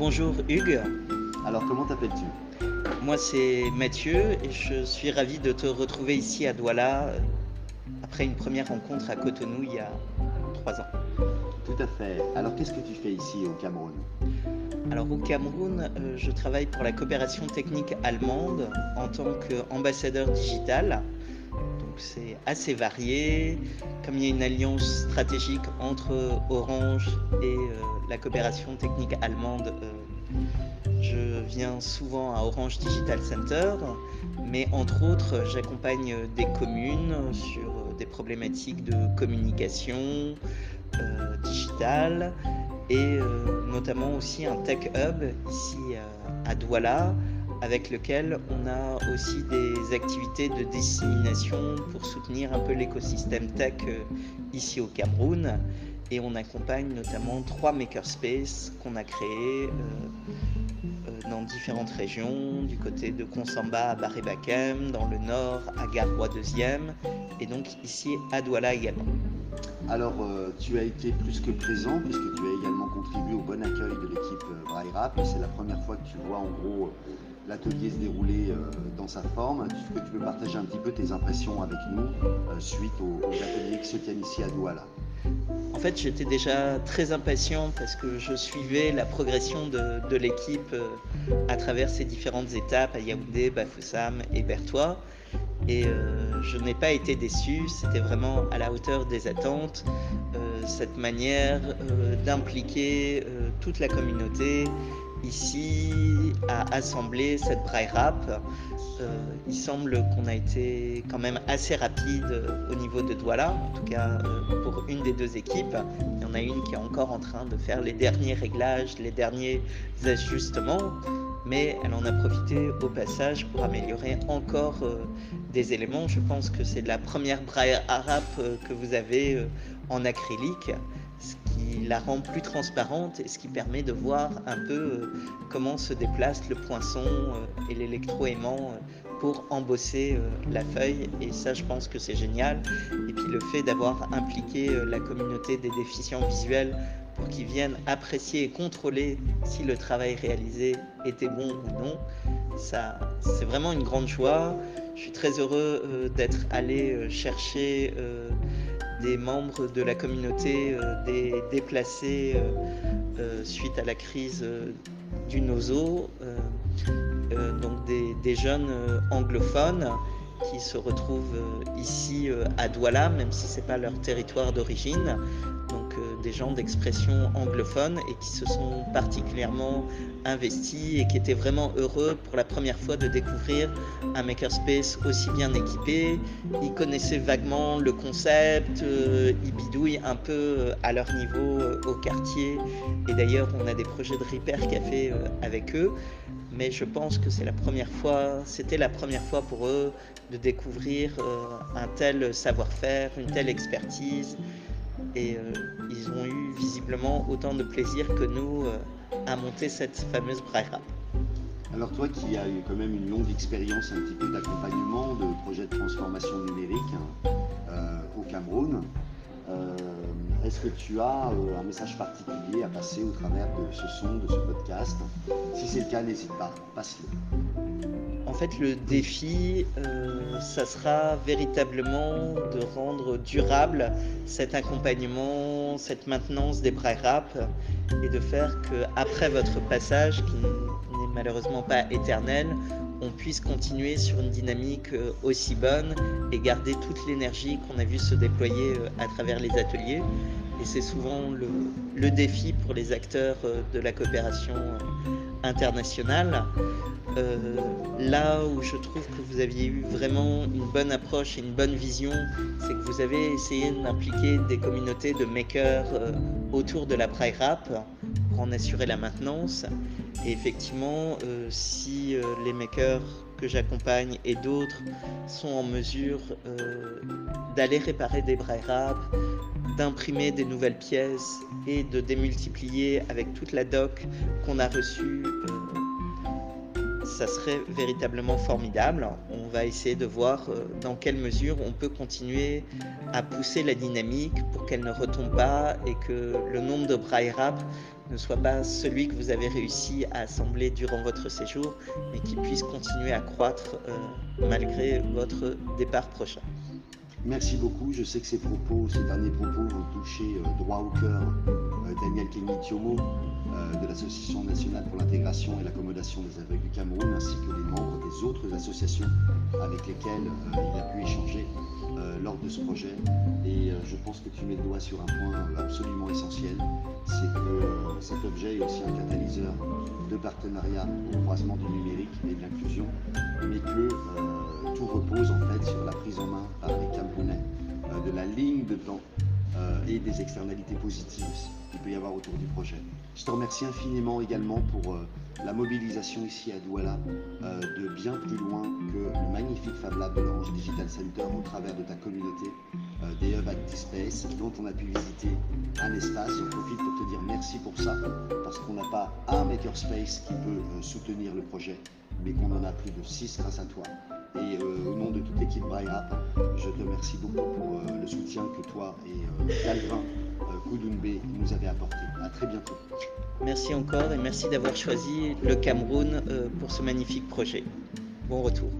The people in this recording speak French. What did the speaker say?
Bonjour Hugues. Alors comment t'appelles-tu? Moi c'est Mathieu et je suis ravi de te retrouver ici à Douala euh, après une première rencontre à Cotonou il y a trois ans. Tout à fait. Alors qu'est-ce que tu fais ici au Cameroun? Alors au Cameroun, euh, je travaille pour la coopération technique allemande en tant qu'ambassadeur digital. C'est assez varié. Comme il y a une alliance stratégique entre Orange et euh, la coopération technique allemande, euh, je viens souvent à Orange Digital Center, mais entre autres, j'accompagne des communes sur des problématiques de communication euh, digitale et notamment aussi un tech hub ici à Douala avec lequel on a aussi des activités de dissémination pour soutenir un peu l'écosystème tech euh, ici au Cameroun. Et on accompagne notamment trois makerspaces qu'on a créés dans différentes régions, du côté de Konsamba à Bakem, dans le nord à Garoua 2e, et donc ici à Douala également. Alors, euh, tu as été plus que présent puisque tu as également contribué au bon accueil de l'équipe euh, Braille Rap. C'est la première fois que tu vois en gros euh, l'atelier se dérouler dans sa forme. Est-ce que tu peux partager un petit peu tes impressions avec nous suite aux, ateliers qui se tiennent ici à Douala? En fait, j'étais déjà très impatient parce que je suivais la progression de, l'équipe à travers ces différentes étapes à Yaoundé, Bafoussam et Bertois. Et euh, je n'ai pas été déçu, c'était vraiment à la hauteur des attentes, euh, cette manière euh, d'impliquer toute la communauté ici à assembler cette braille rap. il semble qu'on a été quand même assez rapide au niveau de Douala, en tout cas pour une des deux équipes. Il y en a une qui est encore en train de faire les derniers réglages, les derniers ajustements mais elle en a profité au passage pour améliorer encore euh, des éléments. Je pense que c'est la première braille arabe euh, que vous avez euh, en acrylique, ce qui la rend plus transparente et ce qui permet de voir un peu comment se déplace le poinçon et l'électroaimant pour embosser la feuille et ça je pense que c'est génial et puis le fait d'avoir impliqué la communauté des déficients visuels pour qu'ils viennent apprécier et contrôler si le travail réalisé était bon ou non. Ça, c'est vraiment une grande joie. Je suis très heureux euh, d'être allé euh, chercher euh, des membres de la communauté, des déplacés suite à la crise du nozo, donc des, des jeunes anglophones qui se retrouvent ici à Douala, même si ce n'est pas leur territoire d'origine, donc des gens d'expression anglophone et qui se sont particulièrement investis et qui étaient vraiment heureux pour la première fois de découvrir un makerspace aussi bien équipé. Ils connaissaient vaguement le concept, euh, ils bidouillent un peu euh, à leur niveau au quartier et d'ailleurs on a des projets de repair café avec eux. Mais je pense que c'est la première fois, c'était la première fois pour eux de découvrir un tel savoir-faire, une telle expertise et euh, ils ont eu visiblement autant de plaisir que nous euh, à monter cette fameuse braille Alors toi qui as eu quand même une longue expérience un petit peu d'accompagnement de projets de transformation numérique euh, au Cameroun, est-ce que tu as un message particulier à passer au travers de ce son, de ce podcast? Si c'est le cas, n'hésite pas, passe-le. Fait, le défi, euh, ça sera véritablement de rendre durable cet accompagnement, cette maintenance des rap et de faire que après votre passage, qui n'est malheureusement pas éternel, on puisse continuer sur une dynamique euh, aussi bonne et garder toute l'énergie qu'on a vu se déployer euh, à travers les ateliers. Et c'est souvent le, défi pour les acteurs de la coopération internationale. Euh, là où je trouve que vous aviez eu vraiment une bonne approche et une bonne vision, c'est que vous avez essayé d'impliquer des communautés de makers euh, autour de la braille rap pour en assurer la maintenance. Et effectivement, euh, si les makers que j'accompagne et d'autres sont en mesure d'aller réparer des braille rap, d'imprimer des nouvelles pièces et de démultiplier avec toute la doc qu'on a reçue ça serait véritablement formidable. On va essayer de voir euh, dans quelle mesure on peut continuer à pousser la dynamique pour qu'elle ne retombe pas et que le nombre de braille rap ne soit pas celui que vous avez réussi à assembler durant votre séjour, mais qu'il puisse continuer à croître euh, malgré votre départ prochain. Merci beaucoup. Je sais que ces propos, ces derniers propos vont toucher euh, droit au cœur Daniel Kenny de l'Association nationale pour l'intégration et l'accommodation des aveugles du Cameroun, ainsi que les membres des autres associations avec lesquelles il a pu échanger lors de ce projet. Et je pense que tu mets le doigt sur un point absolument essentiel, c'est que cet objet est aussi un catalyseur de partenariat au croisement du numérique et de l'inclusion, mais que euh, tout repose en fait sur la prise en main par les Camerounais euh, de la ligne de temps euh, et des externalités positives qu'il peut y avoir autour du projet. Je te remercie infiniment également pour la mobilisation ici à Douala de bien plus loin que le magnifique Fab Lab de l'Orange Digital Center au travers de ta communauté des Hub Space dont on a pu visiter un espace. Profite pour te dire merci pour ça parce qu'on n'a pas un makerspace qui peut soutenir le projet mais qu'on en a plus de 6 grâce à toi. Et euh, au nom de toute l'équipe te remercie beaucoup pour euh, le soutien que toi et euh, Calvin Koudounbe nous avez apporté. À très bientôt. Merci encore et merci d'avoir choisi le Cameroun pour ce magnifique projet. Bon retour.